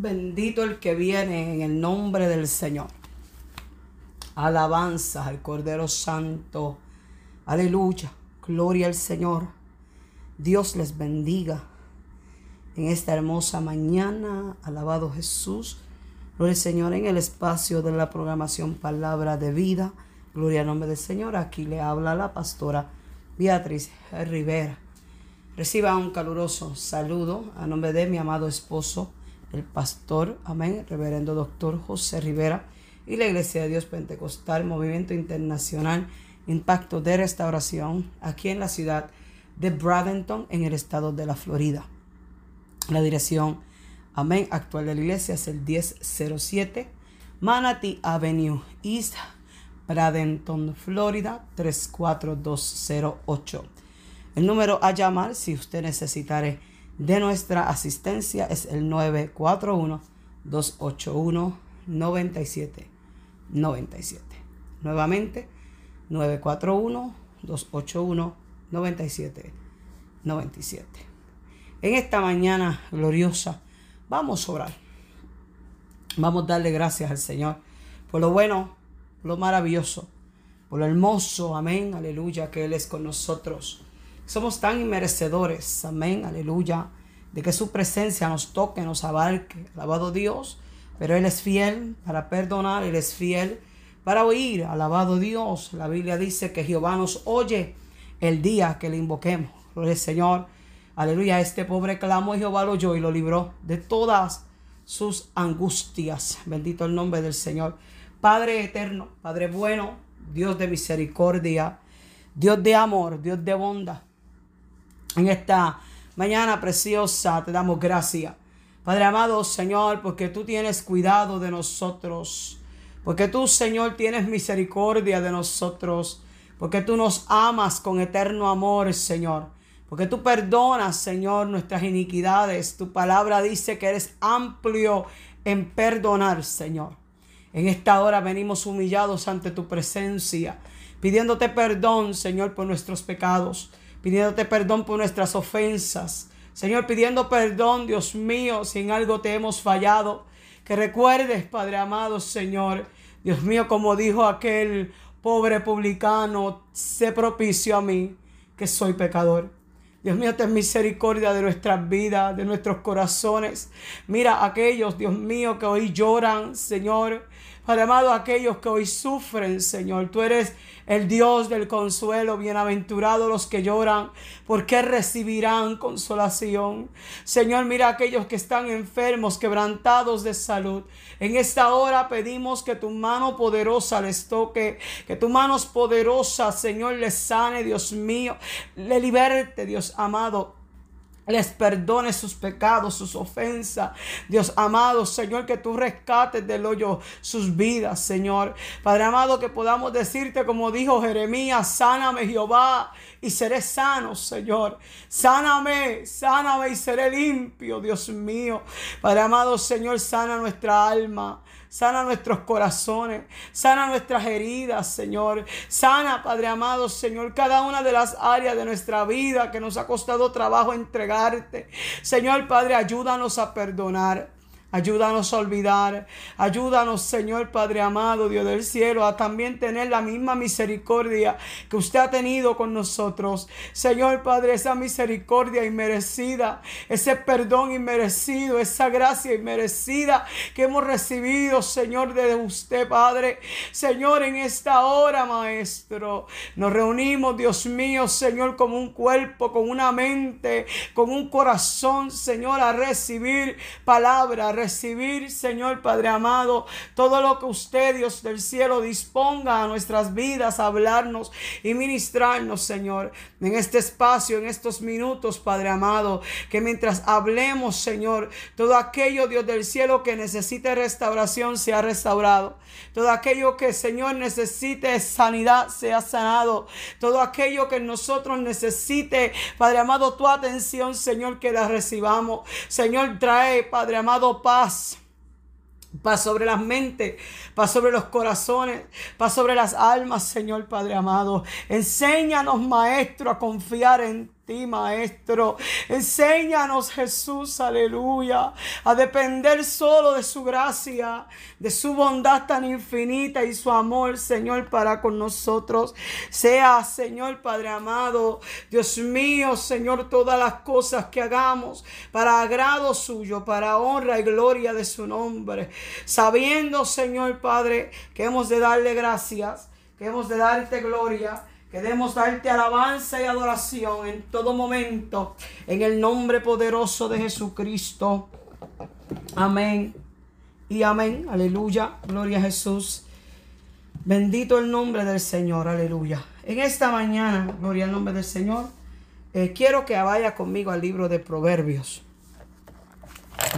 Bendito el que viene en el nombre del Señor. Alabanza al Cordero Santo. Aleluya. Gloria al Señor. Dios les bendiga en esta hermosa mañana. Alabado Jesús. Gloria al Señor en el espacio de la programación Palabra de Vida. Gloria al nombre del Señor. Aquí le habla la pastora Beatriz Rivera. Reciba un caluroso saludo a nombre de mi amado esposo el pastor, amén, reverendo doctor José Rivera y la Iglesia de Dios Pentecostal, Movimiento Internacional, Impacto de Restauración, aquí en la ciudad de Bradenton, en el estado de la Florida. La dirección, amén, actual de la iglesia es el 1007 Manatee Avenue East, Bradenton, Florida, 34208. El número a llamar si usted necesitare de nuestra asistencia es el 941-281-9797. Nuevamente, 941-281-9797. En esta mañana gloriosa vamos a orar. Vamos a darle gracias al Señor por lo bueno, lo maravilloso, por lo hermoso, amén, aleluya, que Él es con nosotros somos tan inmerecedores, amén, aleluya, de que su presencia nos toque, nos abarque. Alabado Dios, pero Él es fiel para perdonar, Él es fiel para oír. Alabado Dios, la Biblia dice que Jehová nos oye el día que le invoquemos. Gloria al Señor, aleluya, este pobre clamó y Jehová lo oyó y lo libró de todas sus angustias. Bendito el nombre del Señor. Padre eterno, Padre bueno, Dios de misericordia, Dios de amor, Dios de bondad en esta mañana preciosa te damos gracias. Padre amado Señor, porque tú tienes cuidado de nosotros. Porque tú, Señor, tienes misericordia de nosotros. Porque tú nos amas con eterno amor, Señor. Porque tú perdonas, Señor, nuestras iniquidades. Tu palabra dice que eres amplio en perdonar, Señor. En esta hora venimos humillados ante tu presencia, pidiéndote perdón, Señor, por nuestros pecados pidiéndote perdón por nuestras ofensas. Señor, pidiendo perdón, Dios mío, si en algo te hemos fallado. Que recuerdes, Padre amado, Señor, Dios mío, como dijo aquel pobre publicano, sé propicio a mí, que soy pecador. Dios mío, ten misericordia de nuestras vidas, de nuestros corazones. Mira aquellos, Dios mío, que hoy lloran, Señor. Padre amado, aquellos que hoy sufren, Señor. Tú eres el Dios del consuelo, bienaventurados los que lloran, porque recibirán consolación. Señor, mira aquellos que están enfermos, quebrantados de salud. En esta hora pedimos que tu mano poderosa les toque, que tu mano poderosa, Señor, les sane, Dios mío, le liberte, Dios amado les perdone sus pecados, sus ofensas. Dios amado, Señor, que tú rescates del hoyo sus vidas, Señor. Padre amado, que podamos decirte como dijo Jeremías, sáname Jehová y seré sano, Señor. Sáname, sáname y seré limpio, Dios mío. Padre amado, Señor, sana nuestra alma. Sana nuestros corazones, sana nuestras heridas, Señor. Sana, Padre amado, Señor, cada una de las áreas de nuestra vida que nos ha costado trabajo entregarte. Señor, Padre, ayúdanos a perdonar. Ayúdanos a olvidar. Ayúdanos, Señor Padre amado, Dios del cielo, a también tener la misma misericordia que usted ha tenido con nosotros. Señor Padre, esa misericordia inmerecida, ese perdón inmerecido, esa gracia inmerecida que hemos recibido, Señor, de usted, Padre. Señor, en esta hora, Maestro, nos reunimos, Dios mío, Señor, como un cuerpo, con una mente, con un corazón, Señor, a recibir palabras recibir, Señor Padre amado, todo lo que usted, Dios del cielo, disponga a nuestras vidas, a hablarnos y ministrarnos, Señor, en este espacio, en estos minutos, Padre amado, que mientras hablemos, Señor, todo aquello, Dios del cielo, que necesite restauración, sea restaurado. Todo aquello que, Señor, necesite sanidad, sea sanado. Todo aquello que nosotros necesite, Padre amado, tu atención, Señor, que la recibamos. Señor, trae, Padre amado, paz. Paz sobre las mentes, paz sobre los corazones, paz sobre las almas, Señor Padre amado. Enséñanos, Maestro, a confiar en ti, Maestro. Enséñanos, Jesús, aleluya, a depender solo de su gracia, de su bondad tan infinita y su amor, Señor, para con nosotros. Sea, Señor Padre amado, Dios mío, Señor, todas las cosas que hagamos para agrado suyo, para honra y gloria de su nombre. Sabiendo, Señor Padre, que hemos de darle gracias, que hemos de darte gloria Queremos darte alabanza y adoración en todo momento, en el nombre poderoso de Jesucristo. Amén y amén. Aleluya. Gloria a Jesús. Bendito el nombre del Señor. Aleluya. En esta mañana, gloria al nombre del Señor, eh, quiero que vaya conmigo al libro de Proverbios.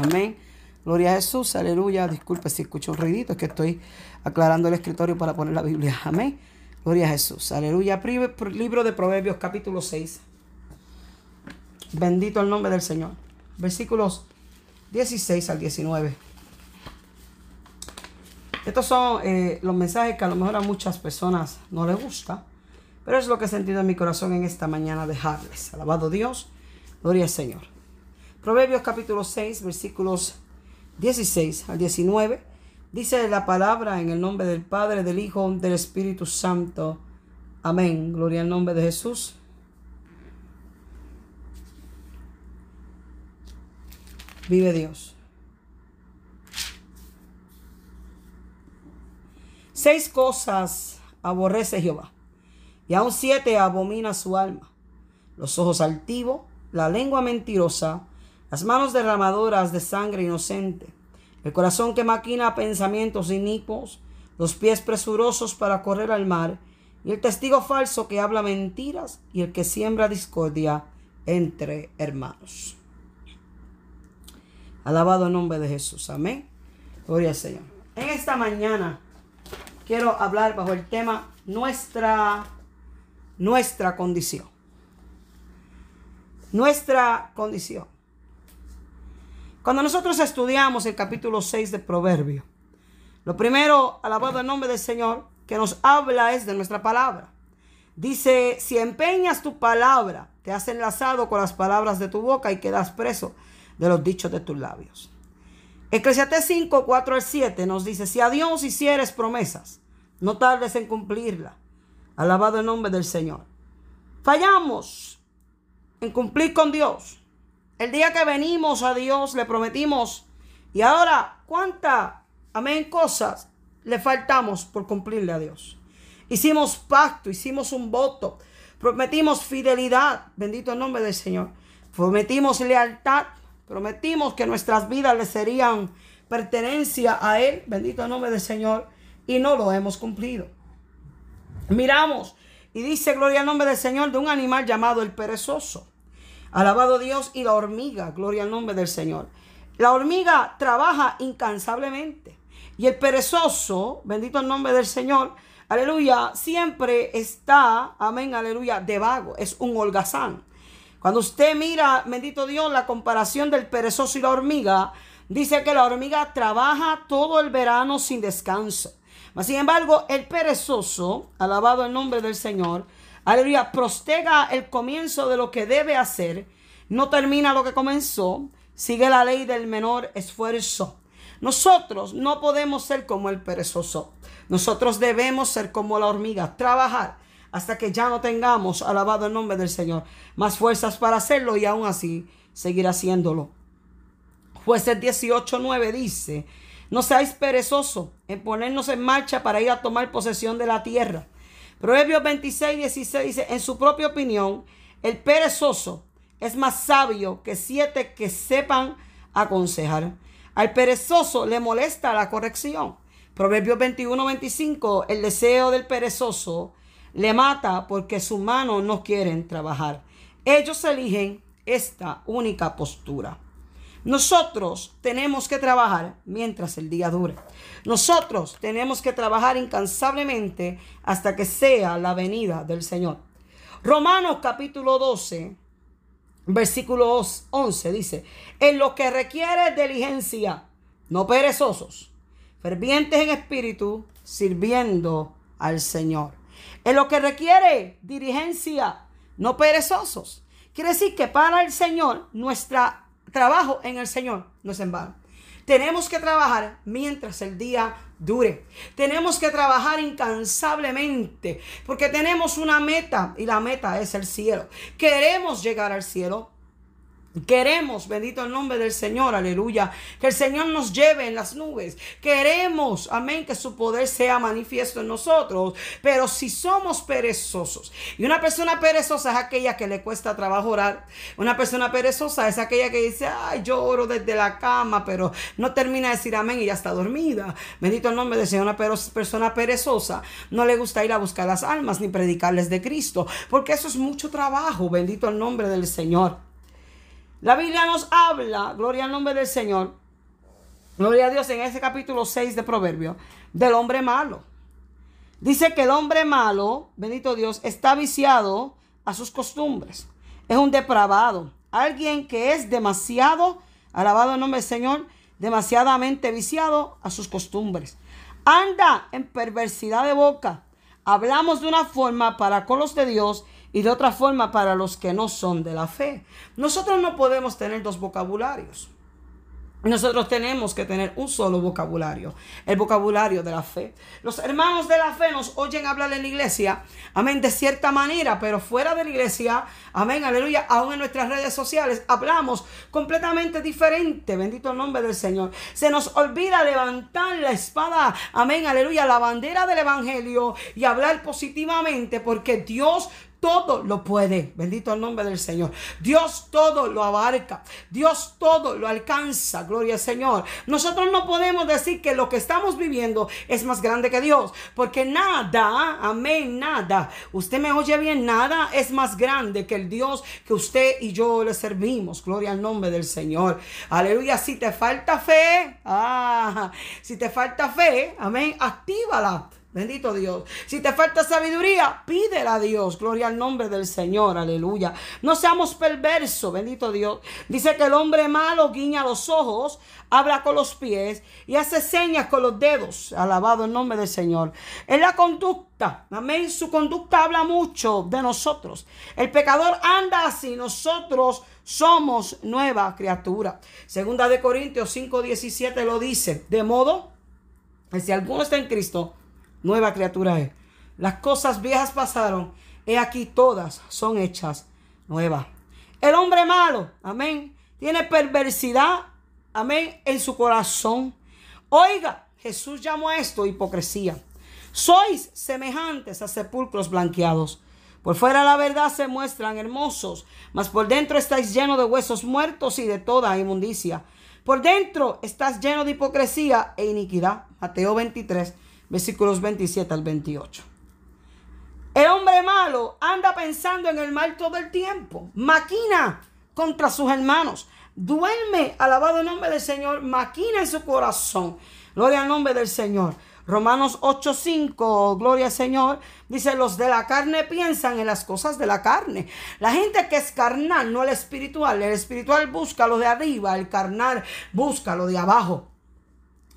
Amén. Gloria a Jesús. Aleluya. Disculpe si escucho un ruidito, es que estoy aclarando el escritorio para poner la Biblia. Amén. Gloria a Jesús. Aleluya. Libro de Proverbios capítulo 6. Bendito el nombre del Señor. Versículos 16 al 19. Estos son eh, los mensajes que a lo mejor a muchas personas no les gusta. Pero es lo que he sentido en mi corazón en esta mañana dejarles. Alabado Dios. Gloria al Señor. Proverbios capítulo 6, versículos 16 al 19. Dice la palabra en el nombre del Padre, del Hijo, del Espíritu Santo. Amén. Gloria al nombre de Jesús. Vive Dios. Seis cosas aborrece Jehová, y aún siete abomina su alma. Los ojos altivos, la lengua mentirosa, las manos derramadoras de sangre inocente el corazón que maquina pensamientos inicuos, los pies presurosos para correr al mar, y el testigo falso que habla mentiras y el que siembra discordia entre hermanos. Alabado el nombre de Jesús. Amén. Gloria al Señor. En esta mañana quiero hablar bajo el tema nuestra nuestra condición. Nuestra condición. Cuando nosotros estudiamos el capítulo 6 de Proverbio, lo primero, alabado el nombre del Señor, que nos habla es de nuestra palabra. Dice, si empeñas tu palabra, te has enlazado con las palabras de tu boca y quedas preso de los dichos de tus labios. Eclesiastés 5, 4 al 7 nos dice, si a Dios hicieres promesas, no tardes en cumplirla. Alabado el nombre del Señor. Fallamos en cumplir con Dios. El día que venimos a Dios le prometimos. Y ahora, ¿cuánta, amén, cosas le faltamos por cumplirle a Dios? Hicimos pacto, hicimos un voto, prometimos fidelidad, bendito el nombre del Señor. Prometimos lealtad, prometimos que nuestras vidas le serían pertenencia a Él, bendito el nombre del Señor, y no lo hemos cumplido. Miramos y dice, gloria al nombre del Señor, de un animal llamado el perezoso. Alabado Dios y la hormiga, gloria al nombre del Señor. La hormiga trabaja incansablemente y el perezoso, bendito el nombre del Señor, aleluya, siempre está, amén, aleluya, de vago, es un holgazán. Cuando usted mira, bendito Dios, la comparación del perezoso y la hormiga, dice que la hormiga trabaja todo el verano sin descanso. sin embargo, el perezoso, alabado el nombre del Señor, aleluya, prostega el comienzo de lo que debe hacer, no termina lo que comenzó, sigue la ley del menor esfuerzo. Nosotros no podemos ser como el perezoso. Nosotros debemos ser como la hormiga, trabajar hasta que ya no tengamos, alabado el nombre del Señor, más fuerzas para hacerlo y aún así seguir haciéndolo. Jueces 18:9 dice, no seáis perezosos en ponernos en marcha para ir a tomar posesión de la tierra Proverbios 26, 16 dice, en su propia opinión, el perezoso es más sabio que siete que sepan aconsejar. Al perezoso le molesta la corrección. Proverbios 21, 25, el deseo del perezoso le mata porque sus manos no quieren trabajar. Ellos eligen esta única postura. Nosotros tenemos que trabajar mientras el día dure. Nosotros tenemos que trabajar incansablemente hasta que sea la venida del Señor. Romanos capítulo 12, versículo 11 dice, en lo que requiere diligencia, no perezosos, fervientes en espíritu, sirviendo al Señor. En lo que requiere diligencia, no perezosos. Quiere decir que para el Señor, nuestro trabajo en el Señor no es en vano. Tenemos que trabajar mientras el día dure. Tenemos que trabajar incansablemente porque tenemos una meta y la meta es el cielo. Queremos llegar al cielo. Queremos, bendito el nombre del Señor, aleluya, que el Señor nos lleve en las nubes. Queremos, amén, que su poder sea manifiesto en nosotros. Pero si somos perezosos, y una persona perezosa es aquella que le cuesta trabajo orar, una persona perezosa es aquella que dice, ay, yo oro desde la cama, pero no termina de decir amén y ya está dormida. Bendito el nombre del Señor, una persona perezosa no le gusta ir a buscar las almas ni predicarles de Cristo, porque eso es mucho trabajo, bendito el nombre del Señor. La Biblia nos habla, gloria al nombre del Señor, gloria a Dios en ese capítulo 6 de Proverbio, del hombre malo. Dice que el hombre malo, bendito Dios, está viciado a sus costumbres. Es un depravado. Alguien que es demasiado, alabado el nombre del Señor, demasiadamente viciado a sus costumbres. Anda en perversidad de boca. Hablamos de una forma para con los de Dios y de otra forma para los que no son de la fe. Nosotros no podemos tener dos vocabularios. Nosotros tenemos que tener un solo vocabulario, el vocabulario de la fe. Los hermanos de la fe nos oyen hablar en la iglesia, amén, de cierta manera, pero fuera de la iglesia, amén, aleluya, aún en nuestras redes sociales hablamos completamente diferente, bendito el nombre del Señor. Se nos olvida levantar la espada, amén, aleluya, la bandera del Evangelio y hablar positivamente porque Dios todo lo puede. Bendito el nombre del Señor. Dios todo lo abarca. Dios todo lo alcanza. Gloria al Señor. Nosotros no podemos decir que lo que estamos viviendo es más grande que Dios. Porque nada, amén, nada. Usted me oye bien, nada es más grande que el Dios que usted y yo le servimos. Gloria al nombre del Señor. Aleluya. Si te falta fe, ah, si te falta fe, amén, actívala. Bendito Dios. Si te falta sabiduría, pídela a Dios. Gloria al nombre del Señor. Aleluya. No seamos perversos. Bendito Dios. Dice que el hombre malo guiña los ojos, habla con los pies y hace señas con los dedos. Alabado el nombre del Señor. En la conducta. Amén. Su conducta habla mucho de nosotros. El pecador anda así. Nosotros somos nueva criatura. Segunda de Corintios 5:17 lo dice. De modo que si alguno está en Cristo, nueva criatura es. Las cosas viejas pasaron, he aquí todas son hechas nuevas. El hombre malo, amén, tiene perversidad, amén, en su corazón. Oiga, Jesús llamó a esto hipocresía. Sois semejantes a sepulcros blanqueados. Por fuera la verdad se muestran hermosos, mas por dentro estáis llenos de huesos muertos y de toda inmundicia. Por dentro estás lleno de hipocresía e iniquidad. Mateo 23, versículos 27 al 28. El hombre malo anda pensando en el mal todo el tiempo, maquina contra sus hermanos, duerme, alabado el nombre del Señor, maquina en su corazón. Gloria al nombre del Señor. Romanos 8:5, gloria al Señor, dice, los de la carne piensan en las cosas de la carne. La gente que es carnal, no el espiritual. El espiritual busca lo de arriba, el carnal busca lo de abajo.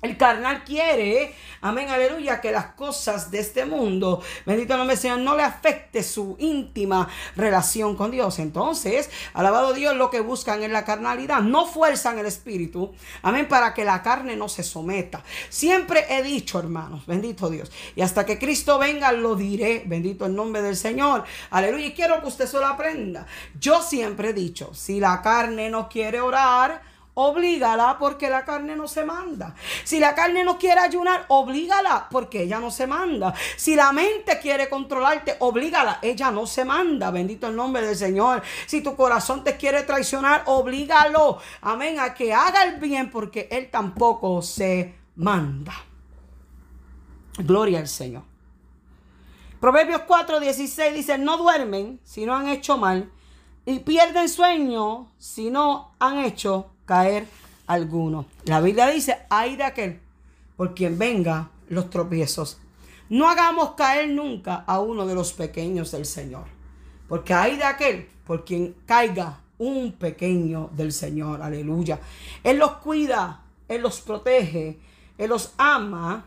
El carnal quiere, amén, aleluya, que las cosas de este mundo, bendito nombre Señor, no le afecte su íntima relación con Dios. Entonces, alabado Dios, lo que buscan es la carnalidad, no fuerzan el espíritu, amén, para que la carne no se someta. Siempre he dicho, hermanos, bendito Dios, y hasta que Cristo venga lo diré, bendito el nombre del Señor, aleluya, y quiero que usted se lo aprenda. Yo siempre he dicho, si la carne no quiere orar, Oblígala porque la carne no se manda. Si la carne no quiere ayunar, oblígala porque ella no se manda. Si la mente quiere controlarte, oblígala. Ella no se manda. Bendito el nombre del Señor. Si tu corazón te quiere traicionar, oblígalo. Amén. A que haga el bien porque Él tampoco se manda. Gloria al Señor. Proverbios 4, 16 dice, no duermen si no han hecho mal y pierden sueño si no han hecho caer alguno. La Biblia dice, hay de aquel por quien venga los tropiezos. No hagamos caer nunca a uno de los pequeños del Señor. Porque hay de aquel por quien caiga un pequeño del Señor. Aleluya. Él los cuida, Él los protege, Él los ama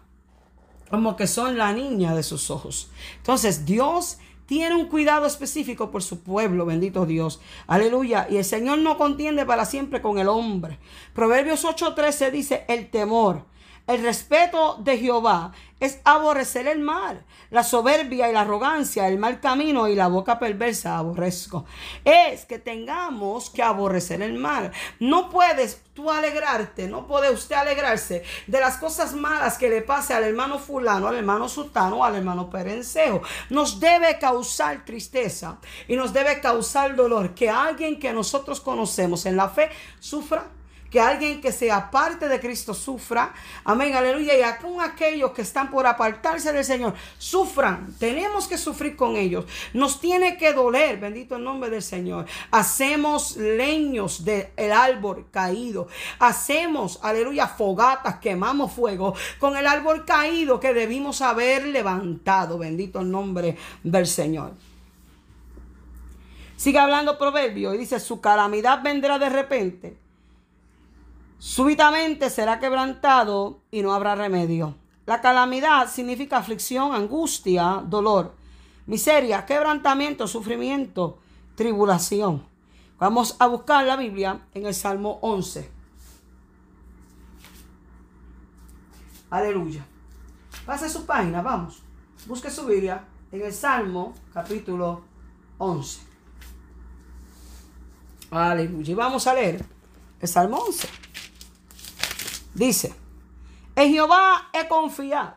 como que son la niña de sus ojos. Entonces Dios tiene un cuidado específico por su pueblo, bendito Dios. Aleluya. Y el Señor no contiende para siempre con el hombre. Proverbios 8:13 dice, el temor el respeto de Jehová es aborrecer el mal, la soberbia y la arrogancia, el mal camino y la boca perversa aborrezco. Es que tengamos que aborrecer el mal. No puedes tú alegrarte, no puede usted alegrarse de las cosas malas que le pase al hermano fulano, al hermano sultano, al hermano perencejo. Nos debe causar tristeza y nos debe causar dolor que alguien que nosotros conocemos en la fe sufra que alguien que sea parte de Cristo sufra. Amén, aleluya. Y con aquellos que están por apartarse del Señor, sufran. Tenemos que sufrir con ellos. Nos tiene que doler, bendito el nombre del Señor. Hacemos leños del árbol caído. Hacemos, aleluya, fogatas, quemamos fuego con el árbol caído que debimos haber levantado. Bendito el nombre del Señor. Sigue hablando proverbio y dice, su calamidad vendrá de repente Súbitamente será quebrantado y no habrá remedio. La calamidad significa aflicción, angustia, dolor, miseria, quebrantamiento, sufrimiento, tribulación. Vamos a buscar la Biblia en el Salmo 11. Aleluya. Pase su página, vamos. Busque su Biblia en el Salmo capítulo 11. Aleluya. Y vamos a leer el Salmo 11. Dice, en Jehová he confiado.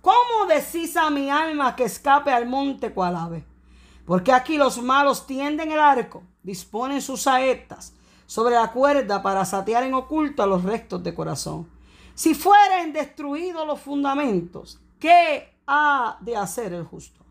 ¿Cómo decís a mi alma que escape al monte cual ave? Porque aquí los malos tienden el arco, disponen sus saetas sobre la cuerda para satear en oculto a los restos de corazón. Si fueren destruidos los fundamentos, ¿qué ha de hacer el justo?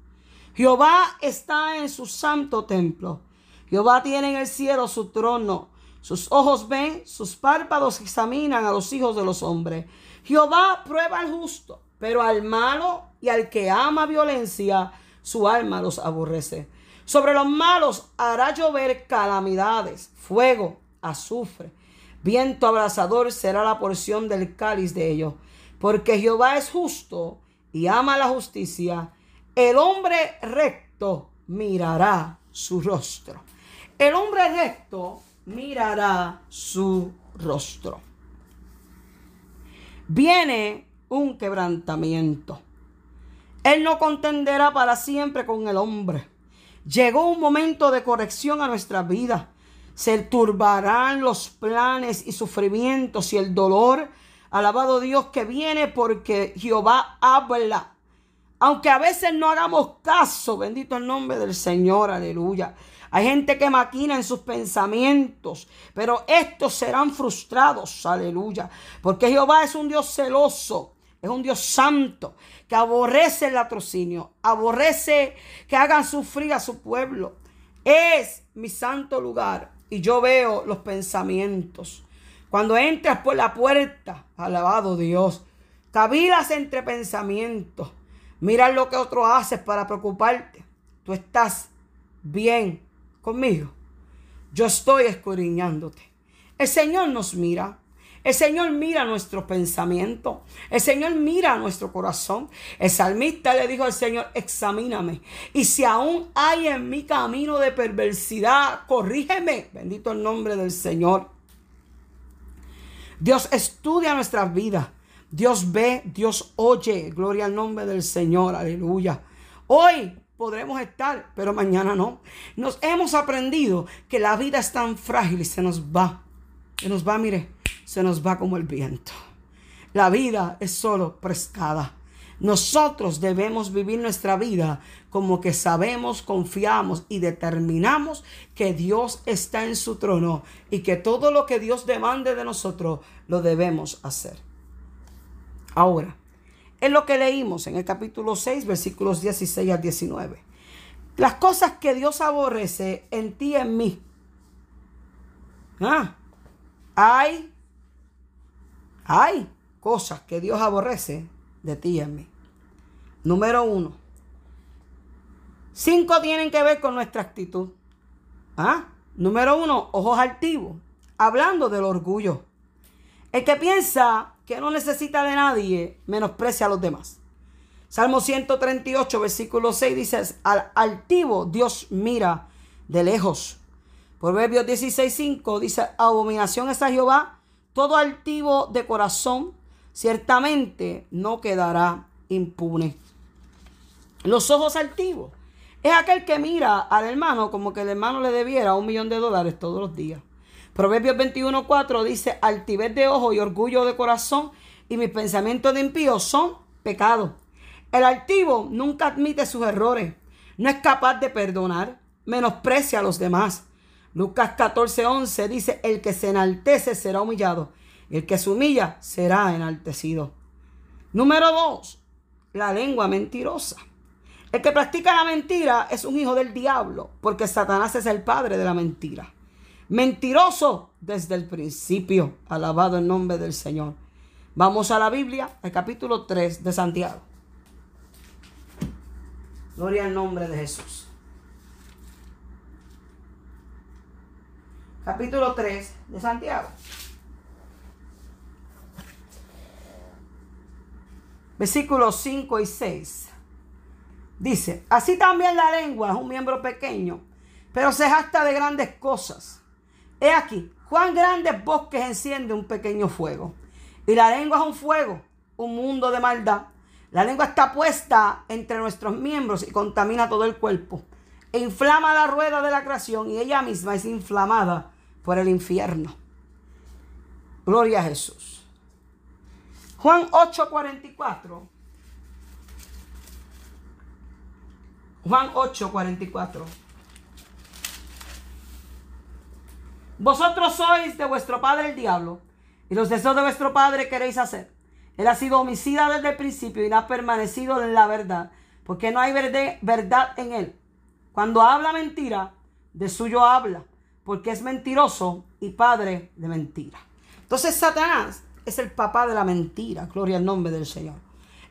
Jehová está en su santo templo. Jehová tiene en el cielo su trono. Sus ojos ven, sus párpados examinan a los hijos de los hombres. Jehová prueba al justo, pero al malo y al que ama violencia, su alma los aborrece. Sobre los malos hará llover calamidades, fuego, azufre. Viento abrasador será la porción del cáliz de ellos. Porque Jehová es justo y ama la justicia. El hombre recto mirará su rostro. El hombre recto mirará su rostro. Viene un quebrantamiento. Él no contenderá para siempre con el hombre. Llegó un momento de corrección a nuestra vida. Se turbarán los planes y sufrimientos y el dolor. Alabado Dios que viene porque Jehová habla. Aunque a veces no hagamos caso, bendito el nombre del Señor, aleluya. Hay gente que maquina en sus pensamientos, pero estos serán frustrados, aleluya. Porque Jehová es un Dios celoso, es un Dios santo, que aborrece el latrocinio, aborrece que hagan sufrir a su pueblo. Es mi santo lugar y yo veo los pensamientos. Cuando entras por la puerta, alabado Dios, cavilas entre pensamientos. Mira lo que otro hace para preocuparte. Tú estás bien conmigo. Yo estoy escudriñándote. El Señor nos mira. El Señor mira nuestro pensamiento. El Señor mira nuestro corazón. El salmista le dijo al Señor, examíname. Y si aún hay en mi camino de perversidad, corrígeme. Bendito el nombre del Señor. Dios estudia nuestras vidas. Dios ve, Dios oye. Gloria al nombre del Señor. Aleluya. Hoy podremos estar, pero mañana no. Nos hemos aprendido que la vida es tan frágil y se nos va. Se nos va, mire, se nos va como el viento. La vida es solo prestada. Nosotros debemos vivir nuestra vida como que sabemos, confiamos y determinamos que Dios está en su trono y que todo lo que Dios demande de nosotros lo debemos hacer. Ahora, es lo que leímos en el capítulo 6, versículos 16 al 19. Las cosas que Dios aborrece en ti y en mí. Ah, hay, hay cosas que Dios aborrece de ti y en mí. Número uno. Cinco tienen que ver con nuestra actitud. Ah, número uno, ojos altivos. Hablando del orgullo. El que piensa que no necesita de nadie, menosprecia a los demás. Salmo 138, versículo 6 dice, al altivo Dios mira de lejos. Proverbios 16, 5 dice, abominación es a Jehová, todo altivo de corazón, ciertamente no quedará impune. Los ojos altivos es aquel que mira al hermano como que el hermano le debiera un millón de dólares todos los días. Proverbios 21.4 dice, altivez de ojo y orgullo de corazón y mis pensamientos de impío son pecados. El altivo nunca admite sus errores, no es capaz de perdonar, menosprecia a los demás. Lucas 14:11 dice, el que se enaltece será humillado, el que se humilla será enaltecido. Número 2, la lengua mentirosa. El que practica la mentira es un hijo del diablo, porque Satanás es el padre de la mentira. Mentiroso desde el principio. Alabado el nombre del Señor. Vamos a la Biblia, al capítulo 3 de Santiago. Gloria al nombre de Jesús. Capítulo 3 de Santiago. Versículos 5 y 6. Dice, así también la lengua es un miembro pequeño, pero se jacta de grandes cosas. He aquí, cuán grandes bosques enciende un pequeño fuego. Y la lengua es un fuego, un mundo de maldad. La lengua está puesta entre nuestros miembros y contamina todo el cuerpo. E inflama la rueda de la creación y ella misma es inflamada por el infierno. Gloria a Jesús. Juan 8:44. Juan 8:44. Vosotros sois de vuestro padre el diablo, y los deseos de vuestro padre queréis hacer. Él ha sido homicida desde el principio y no ha permanecido en la verdad, porque no hay verdad en él. Cuando habla mentira, de suyo habla, porque es mentiroso y padre de mentira. Entonces Satanás es el papá de la mentira, gloria al nombre del Señor.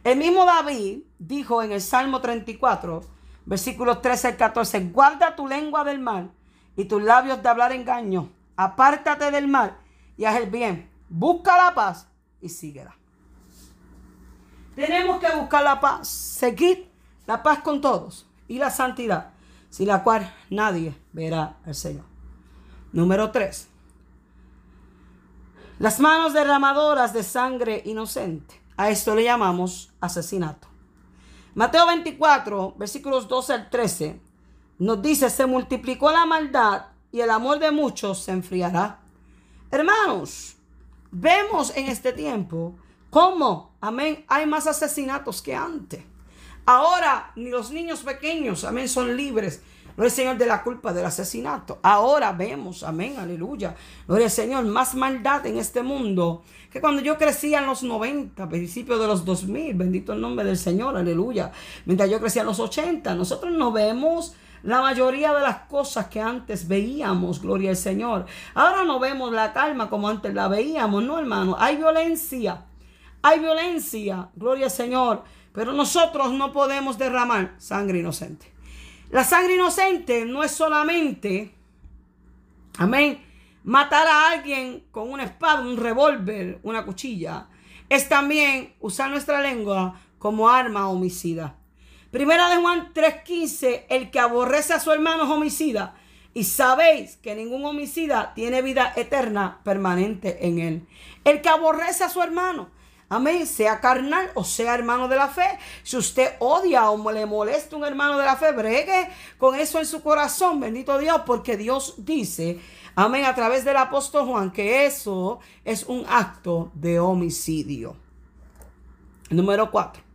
El mismo David dijo en el Salmo 34, versículos 13 al 14, guarda tu lengua del mal y tus labios de hablar engaño. Apártate del mal y haz el bien. Busca la paz y síguela. Tenemos que buscar la paz, seguir la paz con todos y la santidad, sin la cual nadie verá al Señor. Número 3. Las manos derramadoras de sangre inocente. A esto le llamamos asesinato. Mateo 24, versículos 12 al 13, nos dice, se multiplicó la maldad y el amor de muchos se enfriará. Hermanos, vemos en este tiempo cómo, amén, hay más asesinatos que antes. Ahora ni los niños pequeños, amén, son libres Gloria al Señor de la culpa del asesinato. Ahora vemos, amén, aleluya. Gloria al Señor, más maldad en este mundo que cuando yo crecía en los 90, principios de los 2000. Bendito el nombre del Señor, aleluya. Mientras yo crecía en los 80, nosotros no vemos la mayoría de las cosas que antes veíamos, gloria al Señor. Ahora no vemos la calma como antes la veíamos, no hermano. Hay violencia, hay violencia, gloria al Señor. Pero nosotros no podemos derramar sangre inocente. La sangre inocente no es solamente, amén, matar a alguien con una espada, un revólver, una cuchilla. Es también usar nuestra lengua como arma homicida. Primera de Juan 3:15, el que aborrece a su hermano es homicida. Y sabéis que ningún homicida tiene vida eterna permanente en él. El que aborrece a su hermano. Amén. Sea carnal o sea hermano de la fe. Si usted odia o le molesta un hermano de la fe, bregue con eso en su corazón. Bendito Dios, porque Dios dice, amén, a través del apóstol Juan, que eso es un acto de homicidio. Número 4.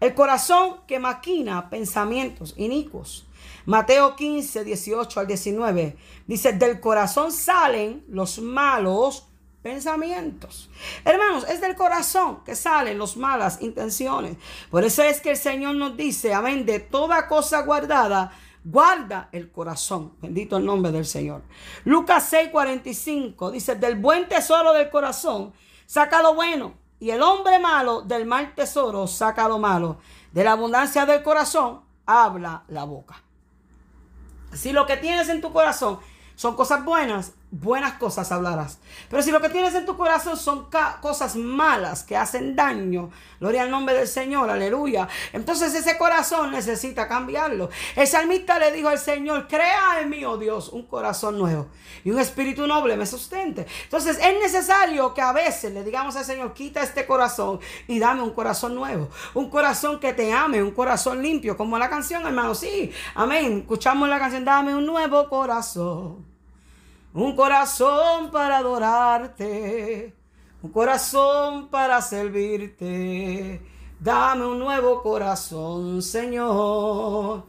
El corazón que maquina pensamientos inicuos. Mateo 15, 18 al 19. Dice, del corazón salen los malos pensamientos. Hermanos, es del corazón que salen las malas intenciones. Por eso es que el Señor nos dice, amén, de toda cosa guardada, guarda el corazón. Bendito el nombre del Señor. Lucas 6:45 dice, del buen tesoro del corazón, saca lo bueno. Y el hombre malo del mal tesoro saca lo malo. De la abundancia del corazón habla la boca. Si lo que tienes en tu corazón son cosas buenas, buenas cosas hablarás. Pero si lo que tienes en tu corazón son cosas malas que hacen daño, gloria al nombre del Señor, aleluya. Entonces ese corazón necesita cambiarlo. El salmista le dijo al Señor, crea en mí, oh Dios, un corazón nuevo y un espíritu noble me sustente. Entonces es necesario que a veces le digamos al Señor, quita este corazón y dame un corazón nuevo. Un corazón que te ame, un corazón limpio, como la canción, hermano. Sí, amén. Escuchamos la canción, dame un nuevo corazón un corazón para adorarte, un corazón para servirte. Dame un nuevo corazón, Señor.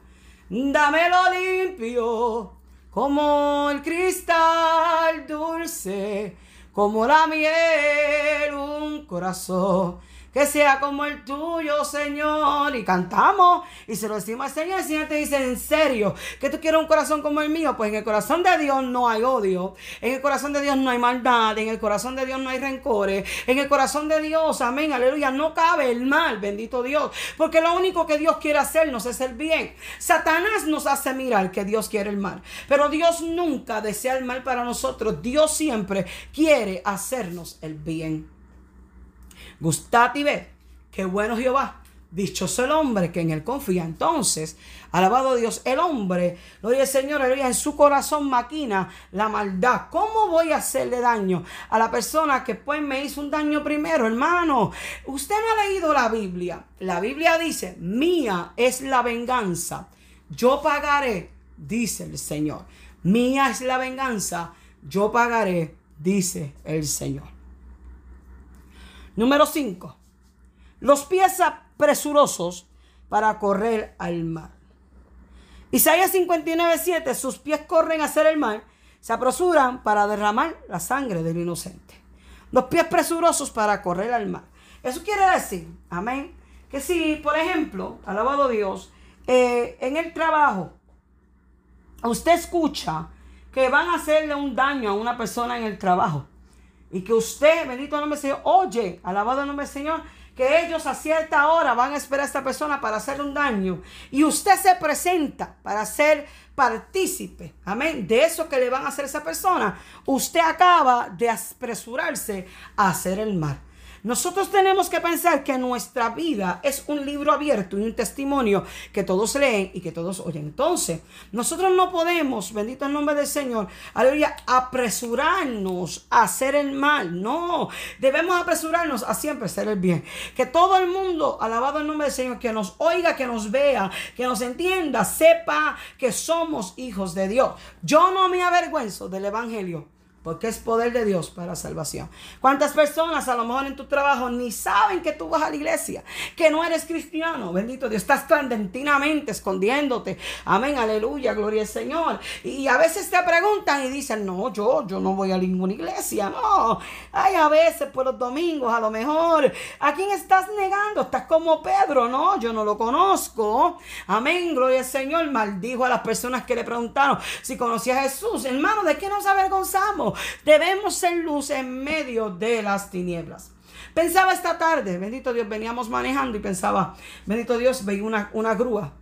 Dámelo limpio, como el cristal dulce, como la miel, un corazón que sea como el tuyo, Señor. Y cantamos y se lo decimos al Señor. El Señor te dice, en serio, que tú quieres un corazón como el mío. Pues en el corazón de Dios no hay odio. En el corazón de Dios no hay maldad. En el corazón de Dios no hay rencores. En el corazón de Dios, amén, aleluya, no cabe el mal, bendito Dios. Porque lo único que Dios quiere hacernos es el bien. Satanás nos hace mirar que Dios quiere el mal. Pero Dios nunca desea el mal para nosotros. Dios siempre quiere hacernos el bien. Gustad y ved qué bueno Jehová. Dichoso el hombre que en él confía. Entonces, alabado Dios, el hombre, lo dice el Señor, en su corazón maquina la maldad. ¿Cómo voy a hacerle daño a la persona que pues me hizo un daño primero, hermano? Usted no ha leído la Biblia. La Biblia dice, mía es la venganza. Yo pagaré, dice el Señor. Mía es la venganza. Yo pagaré, dice el Señor. Número 5. Los pies presurosos para correr al mar. Isaías 59, 7. Sus pies corren hacer el mal, se apresuran para derramar la sangre del inocente. Los pies presurosos para correr al mar. Eso quiere decir, amén, que si, por ejemplo, alabado Dios, eh, en el trabajo, usted escucha que van a hacerle un daño a una persona en el trabajo, y que usted, bendito nombre del Señor, oye, alabado el nombre del Señor, que ellos a cierta hora van a esperar a esta persona para hacer un daño. Y usted se presenta para ser partícipe, amén, de eso que le van a hacer a esa persona. Usted acaba de apresurarse a hacer el mal. Nosotros tenemos que pensar que nuestra vida es un libro abierto y un testimonio que todos leen y que todos oyen. Entonces, nosotros no podemos, bendito el nombre del Señor, aleluya, apresurarnos a hacer el mal. No, debemos apresurarnos a siempre hacer el bien. Que todo el mundo, alabado el nombre del Señor, que nos oiga, que nos vea, que nos entienda, sepa que somos hijos de Dios. Yo no me avergüenzo del Evangelio porque es poder de Dios para salvación. ¿Cuántas personas a lo mejor en tu trabajo ni saben que tú vas a la iglesia, que no eres cristiano? Bendito Dios, estás clandestinamente escondiéndote. Amén, aleluya, gloria al Señor. Y a veces te preguntan y dicen, no, yo, yo no voy a ninguna iglesia. No, hay a veces por los domingos a lo mejor. ¿A quién estás negando? Estás como Pedro, no, yo no lo conozco. Amén, gloria al Señor. Maldijo a las personas que le preguntaron si conocía a Jesús. Hermano, ¿de qué nos avergonzamos? Debemos ser luz en medio de las tinieblas. Pensaba esta tarde, bendito Dios, veníamos manejando y pensaba, bendito Dios, veía una, una grúa.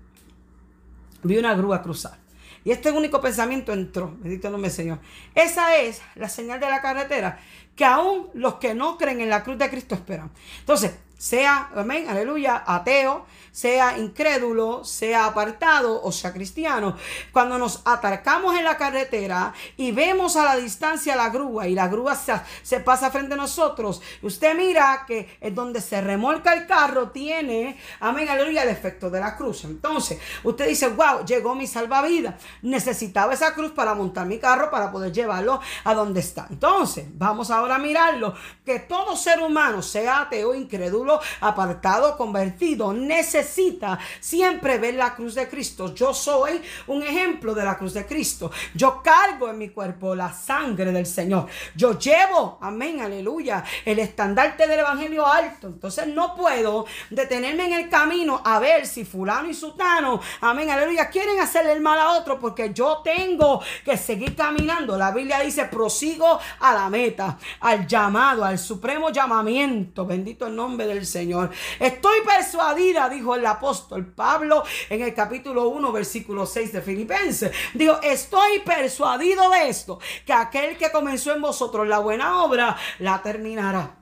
Vi una grúa cruzar. Y este único pensamiento entró, bendito nombre Señor. Esa es la señal de la carretera que aún los que no creen en la cruz de Cristo esperan. Entonces, sea, amén, aleluya, ateo, sea incrédulo, sea apartado o sea cristiano, cuando nos atarcamos en la carretera y vemos a la distancia la grúa y la grúa se, pasa frente a nosotros, usted mira que es donde se remolca el carro tiene, amén, aleluya, el efecto de la cruz. Entonces, usted dice, wow, llegó mi salvavidas. Necesitaba esa cruz para montar mi carro para poder llevarlo a donde está. Entonces, vamos ahora a mirarlo, que todo ser humano, sea ateo, incrédulo, apartado, convertido, necesita siempre ver la cruz de Cristo. Yo soy un ejemplo de la cruz de Cristo. Yo cargo en mi cuerpo la sangre del Señor. Yo llevo, amén, aleluya, el estandarte del Evangelio alto. Entonces no puedo detenerme en el camino a ver si fulano y sutano, amén, aleluya, quieren hacerle el mal a otro porque yo tengo que seguir caminando. La Biblia dice, prosigo a la meta, al llamado, al supremo llamamiento. Bendito el nombre del del Señor. Estoy persuadida, dijo el apóstol Pablo en el capítulo 1, versículo 6 de Filipenses. Dijo, estoy persuadido de esto, que aquel que comenzó en vosotros la buena obra, la terminará.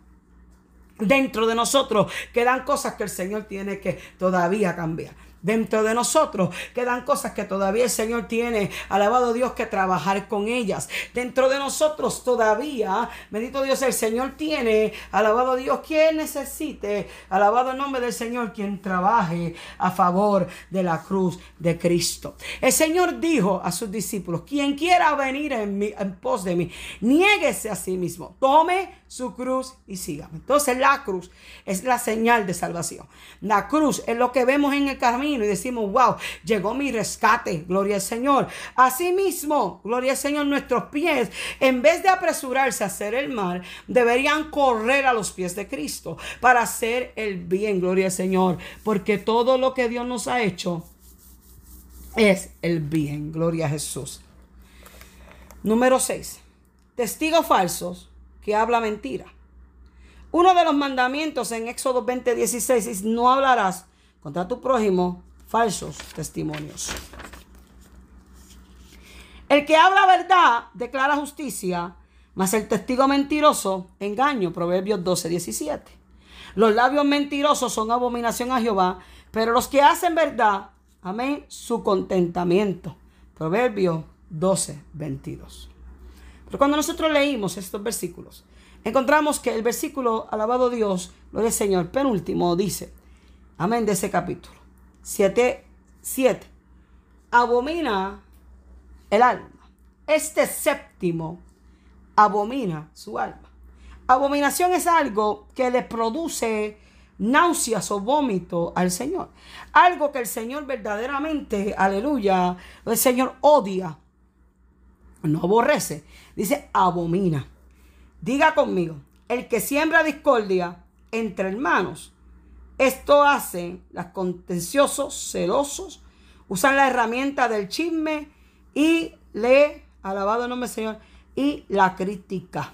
Dentro de nosotros quedan cosas que el Señor tiene que todavía cambiar dentro de nosotros. Quedan cosas que todavía el Señor tiene, alabado Dios, que trabajar con ellas. Dentro de nosotros todavía, bendito Dios, el Señor tiene, alabado Dios, quien necesite, alabado el nombre del Señor, quien trabaje a favor de la cruz de Cristo. El Señor dijo a sus discípulos, quien quiera venir en, en pos de mí, niéguese a sí mismo, tome su cruz y sígame. Entonces la cruz es la señal de salvación. La cruz es lo que vemos en el camino y decimos, wow, llegó mi rescate, gloria al Señor. Asimismo, gloria al Señor, nuestros pies, en vez de apresurarse a hacer el mal, deberían correr a los pies de Cristo para hacer el bien, gloria al Señor. Porque todo lo que Dios nos ha hecho es el bien, gloria a Jesús. Número 6. Testigos falsos que habla mentira. Uno de los mandamientos en Éxodo 20, 16 es no hablarás contra tu prójimo falsos testimonios. El que habla verdad declara justicia, mas el testigo mentiroso engaño. Proverbios 12, 17. Los labios mentirosos son abominación a Jehová, pero los que hacen verdad, amén, su contentamiento. Proverbios 12, 22. Pero cuando nosotros leímos estos versículos, encontramos que el versículo, alabado Dios, lo del Señor, penúltimo, dice, amén, de ese capítulo, 7, 7, abomina el alma. Este séptimo abomina su alma. Abominación es algo que le produce náuseas o vómito al Señor. Algo que el Señor verdaderamente, aleluya, el Señor odia, no aborrece. Dice, abomina. Diga conmigo, el que siembra discordia entre hermanos, esto hace los contenciosos, celosos, usan la herramienta del chisme y le, alabado el nombre del Señor, y la crítica.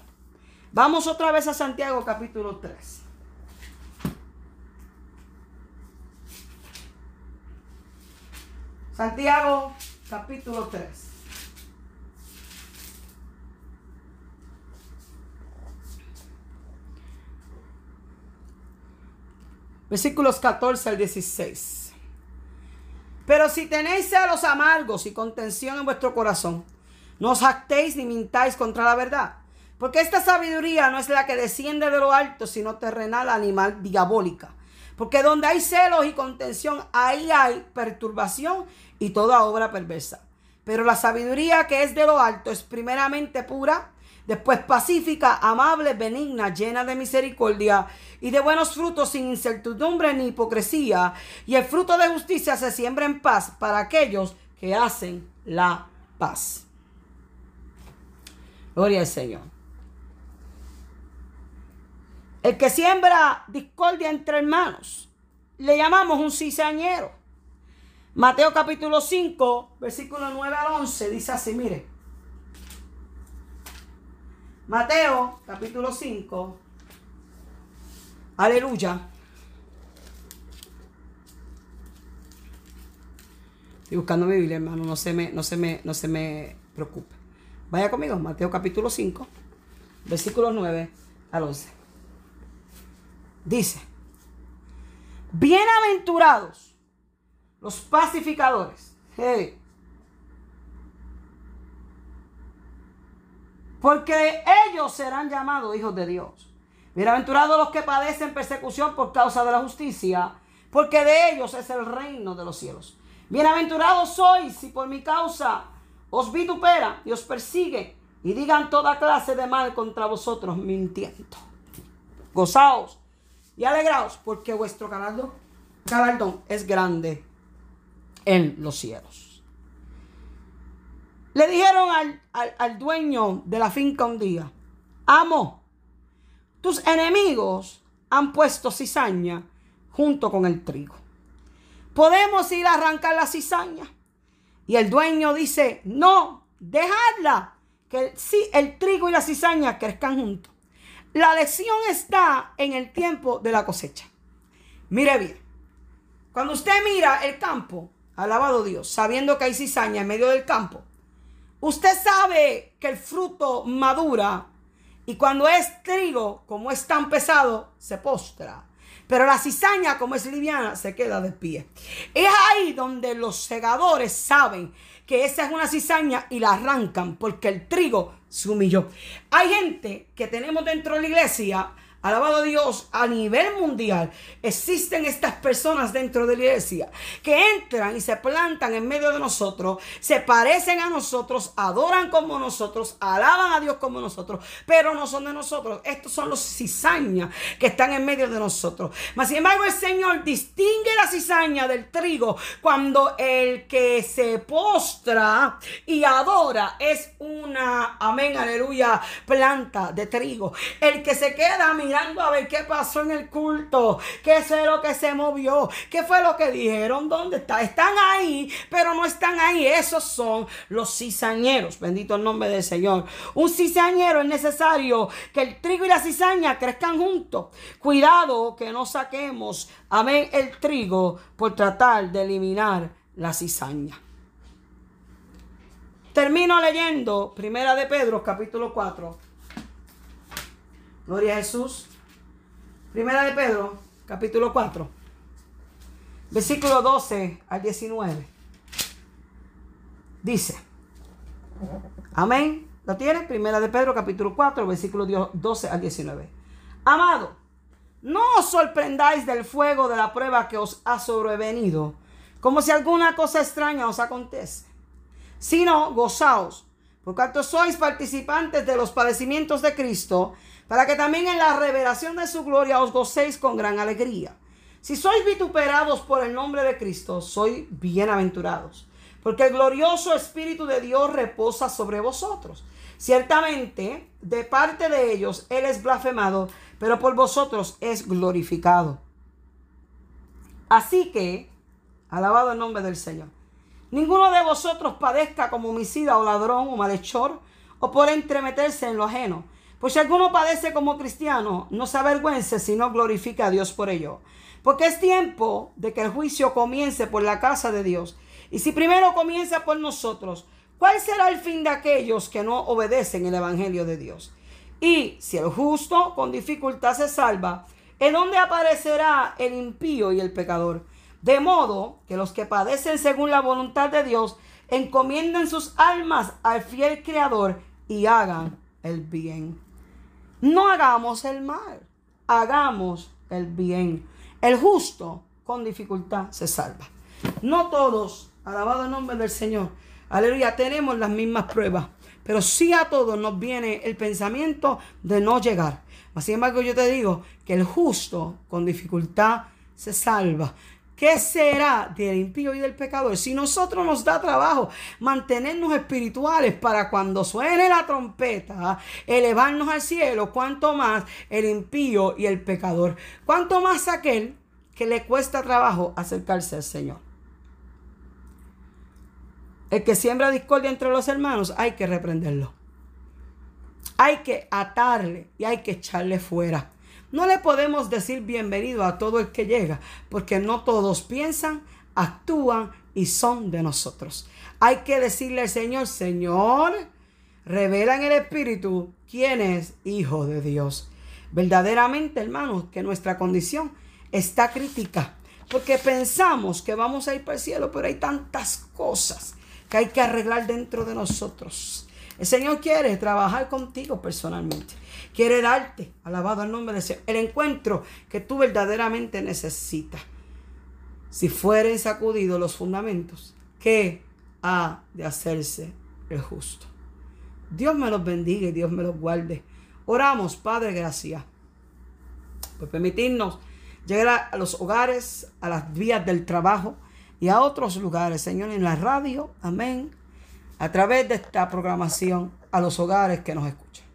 Vamos otra vez a Santiago capítulo 3. Santiago capítulo 3. Versículos 14 al 16. Pero si tenéis celos amargos y contención en vuestro corazón, no os jactéis ni mintáis contra la verdad. Porque esta sabiduría no es la que desciende de lo alto, sino terrenal, animal, diabólica. Porque donde hay celos y contención, ahí hay perturbación y toda obra perversa. Pero la sabiduría que es de lo alto es primeramente pura, Después pacífica, amable, benigna, llena de misericordia y de buenos frutos sin incertidumbre ni hipocresía. Y el fruto de justicia se siembra en paz para aquellos que hacen la paz. Gloria al Señor. El que siembra discordia entre hermanos, le llamamos un cizañero. Mateo capítulo 5, versículo 9 al 11, dice así, mire. Mateo capítulo 5. Aleluya. Estoy buscando mi Biblia, hermano. No se me, no se me, no se me preocupe. Vaya conmigo, Mateo capítulo 5, versículos 9 al 11. Dice, bienaventurados los pacificadores. Hey, porque ellos serán llamados hijos de Dios. Bienaventurados los que padecen persecución por causa de la justicia, porque de ellos es el reino de los cielos. Bienaventurados sois si por mi causa os vituperan y os persiguen y digan toda clase de mal contra vosotros mintiendo. Gozaos y alegraos porque vuestro galardón es grande en los cielos. Le dijeron al, dueño de la finca un día, amo, tus enemigos han puesto cizaña junto con el trigo. ¿Podemos ir a arrancar la cizaña? Y el dueño dice, no, dejadla, que sí, el trigo y la cizaña crezcan juntos. La lección está en el tiempo de la cosecha. Mire bien, cuando usted mira el campo, alabado Dios, sabiendo que hay cizaña en medio del campo, usted sabe que el fruto madura y cuando es trigo, como es tan pesado, se postra. Pero la cizaña, como es liviana, se queda de pie. Es ahí donde los segadores saben que esa es una cizaña y la arrancan porque el trigo se humilló. Hay gente que tenemos dentro de la iglesia Alabado Dios, a nivel mundial existen estas personas dentro de la iglesia que entran y se plantan en medio de nosotros, se parecen a nosotros, adoran como nosotros, alaban a Dios como nosotros, pero no son de nosotros. Estos son los cizañas que están en medio de nosotros. Mas sin embargo, el Señor distingue la cizaña del trigo cuando el que se postra y adora es una, amén, aleluya, planta de trigo. El que se queda mirando mirando a ver qué pasó en el culto, qué fue lo que se movió, qué fue lo que dijeron, dónde está. Están ahí, pero no están ahí. Esos son los cizañeros. Bendito el nombre del Señor. Un cizañero es necesario que el trigo y la cizaña crezcan juntos. Cuidado que no saquemos, amén, el trigo por tratar de eliminar la cizaña. Termino leyendo Primera de Pedro, capítulo 4 Gloria a Jesús. Primera de Pedro, capítulo 4, versículo 12 al 19. Dice, amén. ¿Lo tiene? Primera de Pedro, capítulo 4, versículo 12 al 19. Amado, no os sorprendáis del fuego de la prueba que os ha sobrevenido, como si alguna cosa extraña os acontece, sino gozaos, por cuanto sois participantes de los padecimientos de Cristo, para que también en la revelación de su gloria os gocéis con gran alegría. Si sois vituperados por el nombre de Cristo, sois bienaventurados, porque el glorioso Espíritu de Dios reposa sobre vosotros. Ciertamente, de parte de ellos, Él es blasfemado, pero por vosotros es glorificado. Así que, alabado el nombre del Señor, ninguno de vosotros padezca como homicida o ladrón o malhechor, o por entremeterse en lo ajeno pues si alguno padece como cristiano, no se avergüence, sino glorifica a Dios por ello. Porque es tiempo de que el juicio comience por la casa de Dios. Y si primero comienza por nosotros, ¿cuál será el fin de aquellos que no obedecen el Evangelio de Dios? Y si el justo con dificultad se salva, ¿en dónde aparecerá el impío y el pecador? De modo que los que padecen según la voluntad de Dios encomienden sus almas al fiel Creador y hagan el bien. No hagamos el mal, hagamos el bien. El justo con dificultad se salva. No todos, alabado el nombre del Señor, aleluya, tenemos las mismas pruebas, pero sí a todos nos viene el pensamiento de no llegar. Sin embargo, yo te digo que el justo con dificultad se salva. ¿Qué será del impío y del pecador? Si nosotros nos da trabajo mantenernos espirituales para cuando suene la trompeta, elevarnos al cielo, cuanto más el impío y el pecador, cuanto más aquel que le cuesta trabajo acercarse al Señor. El que siembra discordia entre los hermanos, hay que reprenderlo. Hay que atarle y hay que echarle fuera. No le podemos decir bienvenido a todo el que llega, porque no todos piensan, actúan y son de nosotros. Hay que decirle al Señor, Señor, revela en el Espíritu quién es Hijo de Dios. Verdaderamente, hermanos, que nuestra condición está crítica, porque pensamos que vamos a ir para el cielo, pero hay tantas cosas que hay que arreglar dentro de nosotros. El Señor quiere trabajar contigo personalmente. Quiere darte, alabado el nombre de Señor, el encuentro que tú verdaderamente necesitas. Si fueren sacudidos los fundamentos, ¿qué ha de hacerse el justo? Dios me los bendiga y Dios me los guarde. Oramos, Padre, gracias por permitirnos llegar a los hogares, a las vías del trabajo y a otros lugares, Señor, en la radio, amén, a través de esta programación, a los hogares que nos escuchan.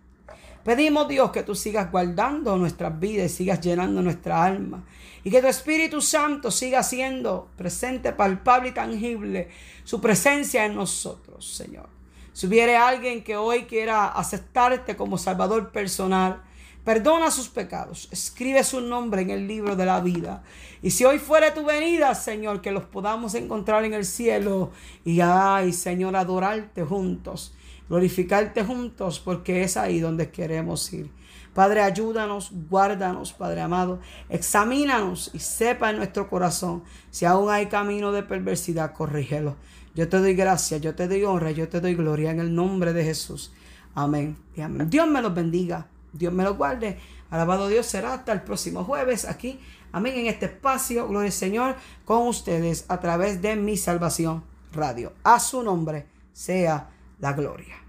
Pedimos, Dios, que tú sigas guardando nuestras vidas y sigas llenando nuestra alma. Y que tu Espíritu Santo siga siendo presente, palpable y tangible su presencia en nosotros, Señor. Si hubiere alguien que hoy quiera aceptarte como Salvador personal, Perdona sus pecados. Escribe su nombre en el libro de la vida. Y si hoy fuera tu venida, Señor, que los podamos encontrar en el cielo. Y ay, Señor, adorarte juntos. Glorificarte juntos porque es ahí donde queremos ir. Padre, ayúdanos, guárdanos, Padre amado. Examínanos y sepa en nuestro corazón si aún hay camino de perversidad, corrígelo. Yo te doy gracias, yo te doy honra, yo te doy gloria en el nombre de Jesús. Amén amén. Dios me los bendiga, Dios me los guarde. Alabado Dios será hasta el próximo jueves aquí. Amén. En este espacio, gloria al Señor, con ustedes a través de mi salvación radio. A su nombre sea la gloria.